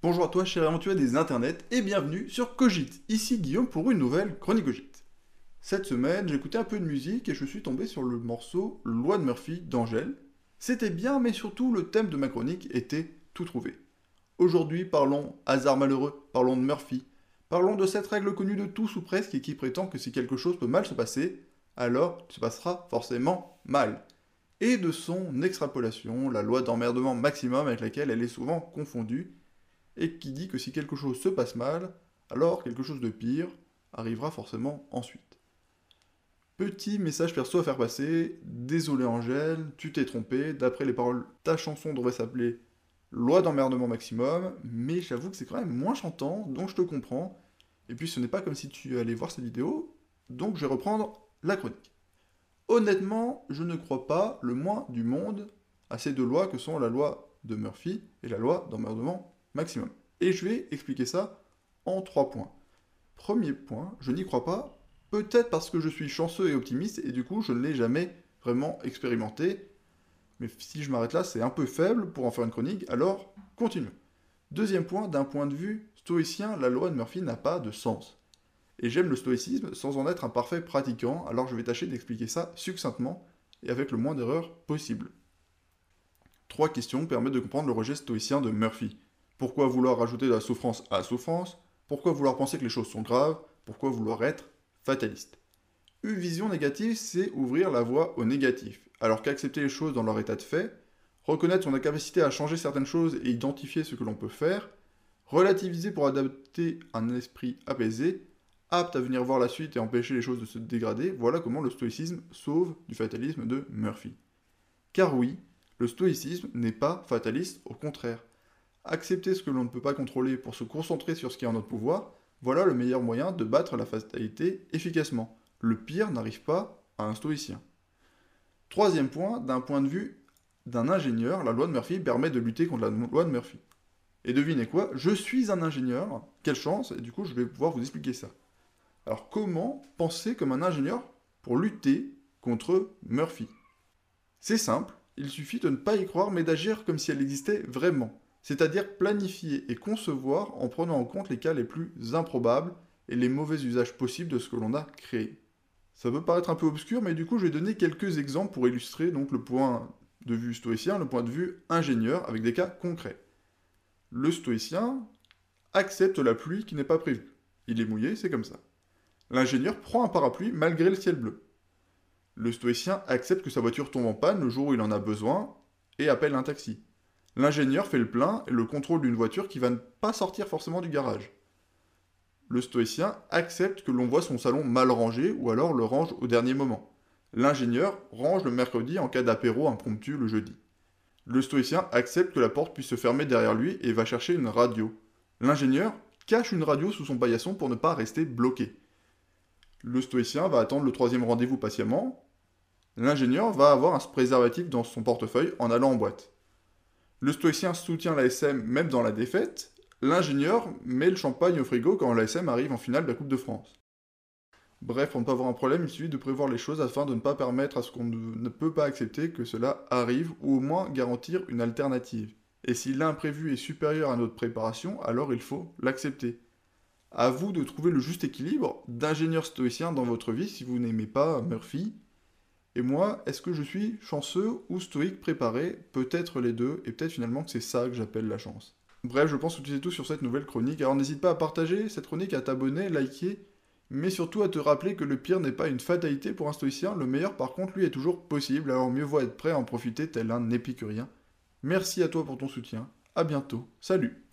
Bonjour à toi, cher aventuré des internets, et bienvenue sur Cogite. Ici Guillaume pour une nouvelle chronique Cogite. Cette semaine, écouté un peu de musique et je suis tombé sur le morceau Loi de Murphy d'Angèle. C'était bien, mais surtout le thème de ma chronique était tout trouvé. Aujourd'hui, parlons hasard malheureux, parlons de Murphy, parlons de cette règle connue de tous ou presque et qui prétend que si quelque chose peut mal se passer, alors se passera forcément mal. Et de son extrapolation, la loi d'emmerdement maximum avec laquelle elle est souvent confondue, et qui dit que si quelque chose se passe mal, alors quelque chose de pire arrivera forcément ensuite. Petit message perso à faire passer, désolé Angèle, tu t'es trompé, d'après les paroles, ta chanson devrait s'appeler Loi d'emmerdement maximum, mais j'avoue que c'est quand même moins chantant, donc je te comprends. Et puis ce n'est pas comme si tu allais voir cette vidéo, donc je vais reprendre la chronique. Honnêtement, je ne crois pas le moins du monde à ces deux lois que sont la loi de Murphy et la loi d'emmerdement maximum. Et je vais expliquer ça en trois points. Premier point, je n'y crois pas, peut-être parce que je suis chanceux et optimiste, et du coup je ne l'ai jamais vraiment expérimenté. Mais si je m'arrête là, c'est un peu faible pour en faire une chronique, alors continuons. Deuxième point, d'un point de vue stoïcien, la loi de Murphy n'a pas de sens. Et j'aime le stoïcisme sans en être un parfait pratiquant, alors je vais tâcher d'expliquer ça succinctement et avec le moins d'erreurs possible. Trois questions permettent de comprendre le rejet stoïcien de Murphy. Pourquoi vouloir rajouter de la souffrance à la souffrance? Pourquoi vouloir penser que les choses sont graves? Pourquoi vouloir être fataliste? Une vision négative, c'est ouvrir la voie au négatif, alors qu'accepter les choses dans leur état de fait, reconnaître son incapacité à changer certaines choses et identifier ce que l'on peut faire, relativiser pour adapter un esprit apaisé, apte à venir voir la suite et empêcher les choses de se dégrader, voilà comment le stoïcisme sauve du fatalisme de Murphy. Car oui, le stoïcisme n'est pas fataliste, au contraire accepter ce que l'on ne peut pas contrôler pour se concentrer sur ce qui est en notre pouvoir, voilà le meilleur moyen de battre la fatalité efficacement. Le pire n'arrive pas à un stoïcien. Troisième point, d'un point de vue d'un ingénieur, la loi de Murphy permet de lutter contre la loi de Murphy. Et devinez quoi, je suis un ingénieur, quelle chance, et du coup je vais pouvoir vous expliquer ça. Alors comment penser comme un ingénieur pour lutter contre Murphy? C'est simple, il suffit de ne pas y croire mais d'agir comme si elle existait vraiment c'est-à-dire planifier et concevoir en prenant en compte les cas les plus improbables et les mauvais usages possibles de ce que l'on a créé. Ça peut paraître un peu obscur, mais du coup je vais donner quelques exemples pour illustrer donc le point de vue stoïcien, le point de vue ingénieur, avec des cas concrets. Le stoïcien accepte la pluie qui n'est pas prévue. Il est mouillé, c'est comme ça. L'ingénieur prend un parapluie malgré le ciel bleu. Le stoïcien accepte que sa voiture tombe en panne le jour où il en a besoin et appelle un taxi. L'ingénieur fait le plein et le contrôle d'une voiture qui va ne pas sortir forcément du garage. Le stoïcien accepte que l'on voit son salon mal rangé ou alors le range au dernier moment. L'ingénieur range le mercredi en cas d'apéro impromptu le jeudi. Le stoïcien accepte que la porte puisse se fermer derrière lui et va chercher une radio. L'ingénieur cache une radio sous son paillasson pour ne pas rester bloqué. Le stoïcien va attendre le troisième rendez-vous patiemment. L'ingénieur va avoir un préservatif dans son portefeuille en allant en boîte. Le stoïcien soutient l'ASM même dans la défaite. L'ingénieur met le champagne au frigo quand l'ASM arrive en finale de la Coupe de France. Bref, pour ne pas avoir un problème, il suffit de prévoir les choses afin de ne pas permettre à ce qu'on ne peut pas accepter que cela arrive, ou au moins garantir une alternative. Et si l'imprévu est supérieur à notre préparation, alors il faut l'accepter. À vous de trouver le juste équilibre d'ingénieur stoïcien dans votre vie si vous n'aimez pas Murphy, et moi, est-ce que je suis chanceux ou stoïque préparé? Peut-être les deux, et peut-être finalement que c'est ça que j'appelle la chance. Bref, je pense que tu sais tout sur cette nouvelle chronique, alors n'hésite pas à partager cette chronique, à t'abonner, liker, mais surtout à te rappeler que le pire n'est pas une fatalité pour un stoïcien, le meilleur par contre lui est toujours possible, alors mieux vaut être prêt à en profiter tel un épicurien. Merci à toi pour ton soutien, à bientôt, salut